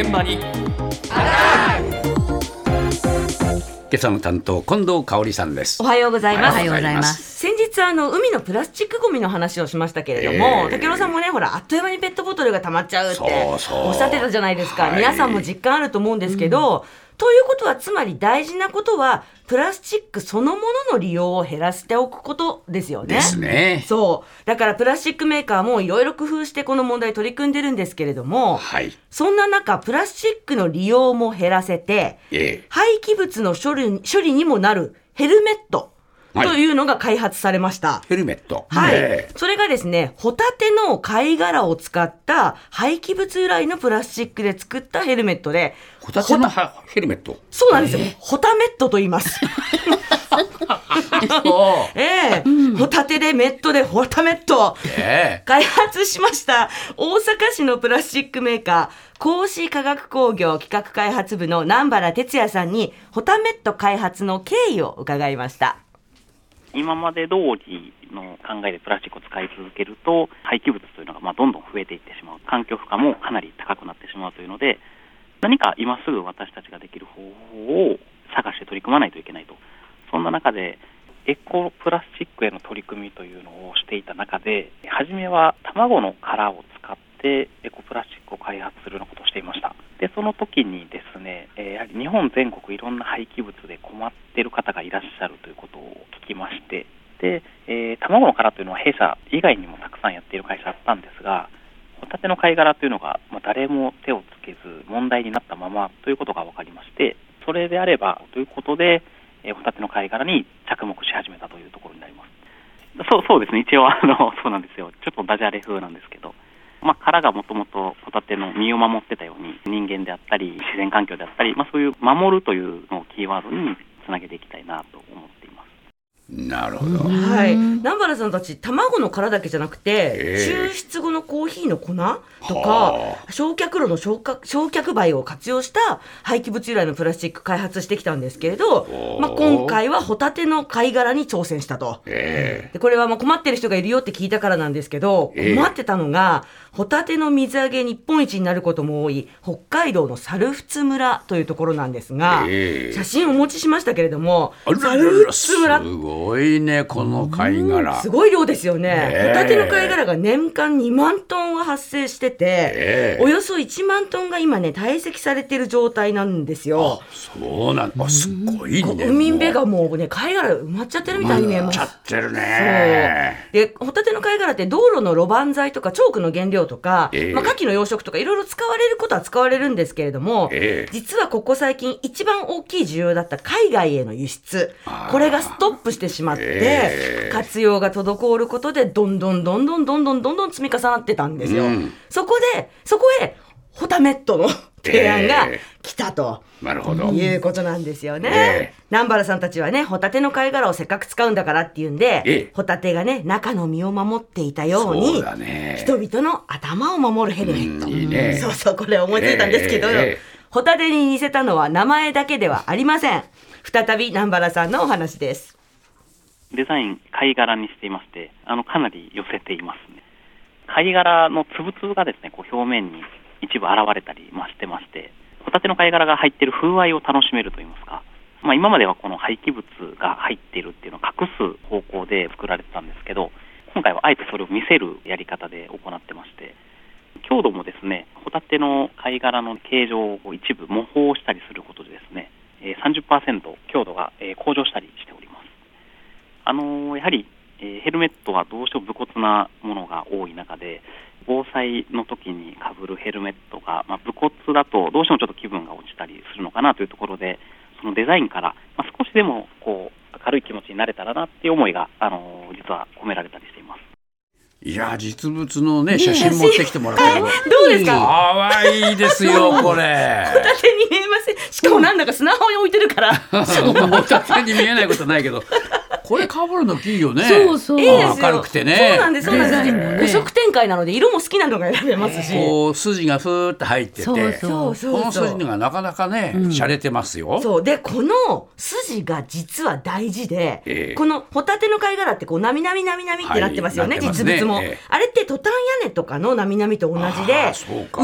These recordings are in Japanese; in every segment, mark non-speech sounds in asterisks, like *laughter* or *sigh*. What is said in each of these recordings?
現場に。今朝の担当近藤香織さんです。おはようございます。おはようございます。先日あの海のプラスチックゴミの話をしましたけれども、ええ。竹野さんもねほらあっという間にペットボトルが溜まっちゃうってそうそう。おっしゃってたじゃないですか、はい皆さんも実感あると思うんですけど、ということはつまり大事なことはプラスチックそのものの利用を減らしておくことですよね。ですね。そう。だからプラスチックメーカーもいろいろ工夫してこの問題取り組んでるんですけれども、はい。そんな中プラスチックの利用も減らせてええ。廃棄物の処理処理にもなるヘルメット。はいというのが開発されました。ヘルメット。はい、ええ。それがですね、ホタテの貝殻を使った廃棄物由来のプラスチックで作ったヘルメットで、ホタテのはヘルメット？そうなんですよ。ホタメットと言います。*laughs* ええ。ホタテでメットでホタメット。ええ。開発しました。大阪市のプラスチックメーカー格子化学工業企画開発部の南原哲也さんにホタメット開発の経緯を伺いました今まで通りの考えでプラスチックを使い続けると廃棄物というのがまどんどん増えていってしまう。環境負荷もかなり高くなってしまうというので何か今すぐ私たちができる方法を探して取り組まないといけないと。そんな中でエコプラスチックへの取り組みというのをしていた中で初めは卵の殻を使ってエコプラスチックを開発するようなことをしていました。でその時にですね、えーやはり日本全国いろんな廃棄物で困ってる方がいらっしゃるということをきましてで、えー卵の殻というのは弊社以外にもたくさんやっている会社あったんですがホタテの貝殻というのが、まあ、誰も手をつけず問題になったままということが分かりましてそれであればということで、えーホタテの貝殻に着目し始めたというところになります。そうそうですね。一応あの *laughs* そうなんですよ。ちょっとダジャレ風なんですけど。まあ、殻がもともとホタテの身を守ってたように人間であったり自然環境であったり、まあ、そういう守るというのをキーワードにつなげていきたいなと。なるほど。はい。南原さんたち卵の殻だけじゃなくて、ええ。抽出後のコーヒーの粉とはか焼却炉の焼却焼却灰を活用した廃棄物由来のプラスチック開発してきたんですけれどまあ、今回はホタテの貝殻に挑戦したと。えでこれはまあ困ってる人がいるよって聞いたからなんですけど、ええ。困ってたのがホタテの水揚げ日本一になることも多い北海道の猿払村というところなんですが、ええ。写真をお持ちしましたけれども猿払村ごいねこの貝殻。すごい量ですよね、ええ。ホタテの貝殻が年間2万トンは発生してて、ええ。およそ1万トンが今ね堆積されている状態なんですよ。そうなんだ。すごいね海辺がもう。ね貝殻埋まっちゃってるみたいに見えます。ちゃってるね。でホタテの貝殻って道路の路盤材とかチョークの原料とか、ええ。まあ、牡蠣の養殖とかいろいろ使われることは使われるんですけれども、ええ。実はここ最近一番大きい需要だった海外への輸出。あー。これがストップしてしまって、ええ活用が滞ることでどんどんどんどんどんどんどんどん積み重なってたんですよ。うんそこでそこへホタメットの *laughs* 提案がええ来たと。なるほどいうことなんですよね。ええ南原さんたちはね、ホタテの貝殻をせっかく使うんだからっていうんで、ええホタテがね、中の身を守っていたようそうに、だね人々の頭を守るヘルメット。うんいいねそうそう、これ思いついたんですけど、ええええホタテに似せたのは名前だけではありません。再び南原さんのお話です。デザイン貝殻にしていましてあのかなり寄せていますね。貝殻の粒々がですねこう表面に一部現れたりましてましてホタテの貝殻が入っている風合いを楽しめるといいますか、まあ、今まではこの廃棄物が入っているっていうのを隠す方向で作られてたんですけど今回はあえてそれを見せるやり方で行ってまして強度もですねホタテの貝殻の形状を一部模倣したりすることでですね30%強度が向上したりあのーやはり、えーヘルメットはどうしても武骨なものが多い中で、防災の時にかぶるヘルメットが、まあ、武骨だとどうしてもちょっと気分が落ちたりするのかなというところで、そのデザインから、まあ、少しでもこう明るい気持ちになれたらなっていう思いが、あのー実は込められたりしています。いや実物のね写真持ってきてもらったけどどうですか？可愛いですよこれホタテに見えません。しかもなんだか砂浜に置いてるから。ホタテに見えないことないけどこれかぶるのいいよね。そうそう。いいですよ。明るくてね。そうなんですそうなんです。ね。5色展開なので色も好きなのが選べますし。こう筋がふーって入ってて。そうそうそうこの筋がなかなかねうん。洒落てますよ。そう。でこの筋が実は大事で、ええ。このホタテの貝殻ってこうなみなみなみなみってなってますよね、実物も、あれってトタン屋根とかのなみなみと同じあで上か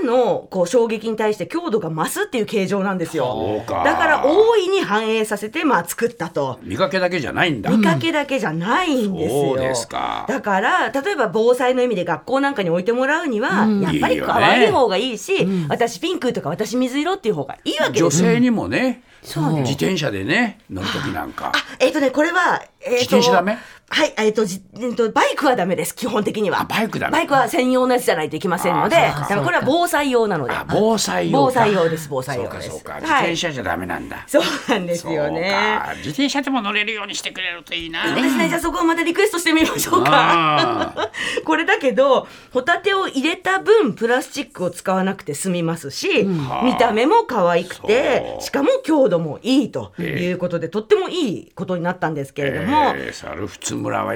らのこう衝撃に対して強度が増すっていう形状なんですよ。だから大いに反映させてまあ作ったと。見かけだけじゃないんだ。見かけだけじゃないんですよ。そうですか。だから例えば防災の意味で学校なんかに置いてもらうには、うん。やっぱり可愛い方がいいし、うん。私ピンクとか私水色っていう方がいいわけですよ。女性にもね自転車でね乗る時なんか。えっ、とねこれは、えーと自転車ダメ？はい、えっ、とじえーとバイクはダメです基本的には。あバイクダメ。バイクは専用のやつじゃないといけませんので、だからこれは防災用なので。あ防災用か。防災用です防災用です。そうかそうか。自はい。転車じゃダメなんだ。そうなんですよね。自転車でも乗れるようにしてくれるといいな。そうですね。じゃあそこをまたリクエストしてみましょうか。あ *laughs* これだけど、ホタテを入れた分、プラスチックを使わなくて済みますし、見た目も可愛くてしかも強度もいいということで、とってもいいことになったんですけれども、えー、猿払村は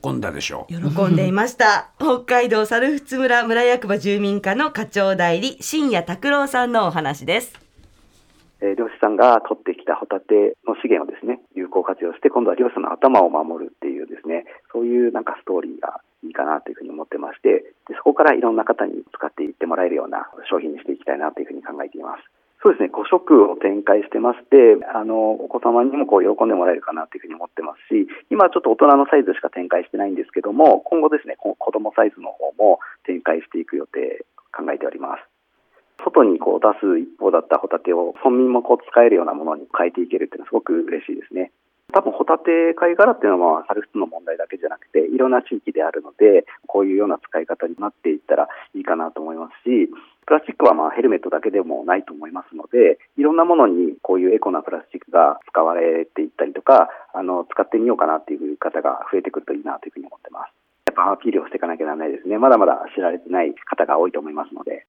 喜んだでしょう喜んでいました。北海道猿払村村役場住民課の課長代理、新谷拓郎さんのお話です。えー漁師さんが取ってきたホタテの資源をですね、有効活用して、今度は漁師さんの頭を守るっていうですね、そういうなんかストーリーがいいかなというふうに思ってまして、でそこからいろんな方に使っていってもらえるような商品にしていきたいなというふうに考えています。そうですね、5色を展開してまして、あの、お子様にもこう喜んでもらえるかなというふうに思ってますし、今ちょっと大人のサイズしか展開してないんですけども、今後ですね、こ子供サイズの方も展開していく予定考えております。外にこう出す一方だったホタテを村民もこう使えるようなものに変えていけるっていうのはすごく嬉しいですね。多分ホタテ貝殻っていうのは猿質の問題だけじゃなくていろんな地域であるのでこういうような使い方になっていったらいいかなと思いますしプラスチックはまあヘルメットだけでもないと思いますのでいろんなものにこういうエコなプラスチックが使われていったりとかあの使ってみようかなっていう方が増えてくるといいなというふうに思ってます。やっぱアピールをしていかなきゃならないですね。まだまだ知られてない方が多いと思いますので。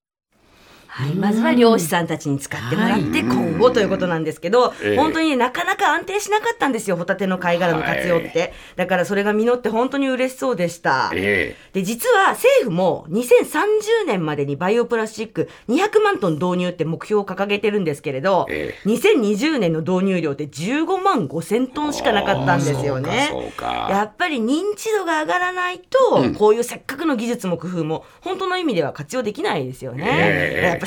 はい、まずは漁師さんたちに使ってもらって今後ということなんですけど、ええ。本当にねなかなか安定しなかったんですよホタテの貝殻の活用って、だからそれが実って本当に嬉しそうでした。えで実は政府も2030年までにバイオプラスチック200万トン導入って目標を掲げてるんですけれど、え2020年の導入量って15万5千トンしかなかったんですよね。そうかそうか。やっぱり認知度が上がらないと、うん。こういうせっかくの技術も工夫も本当の意味では活用できないですよね。ええ。やっぱ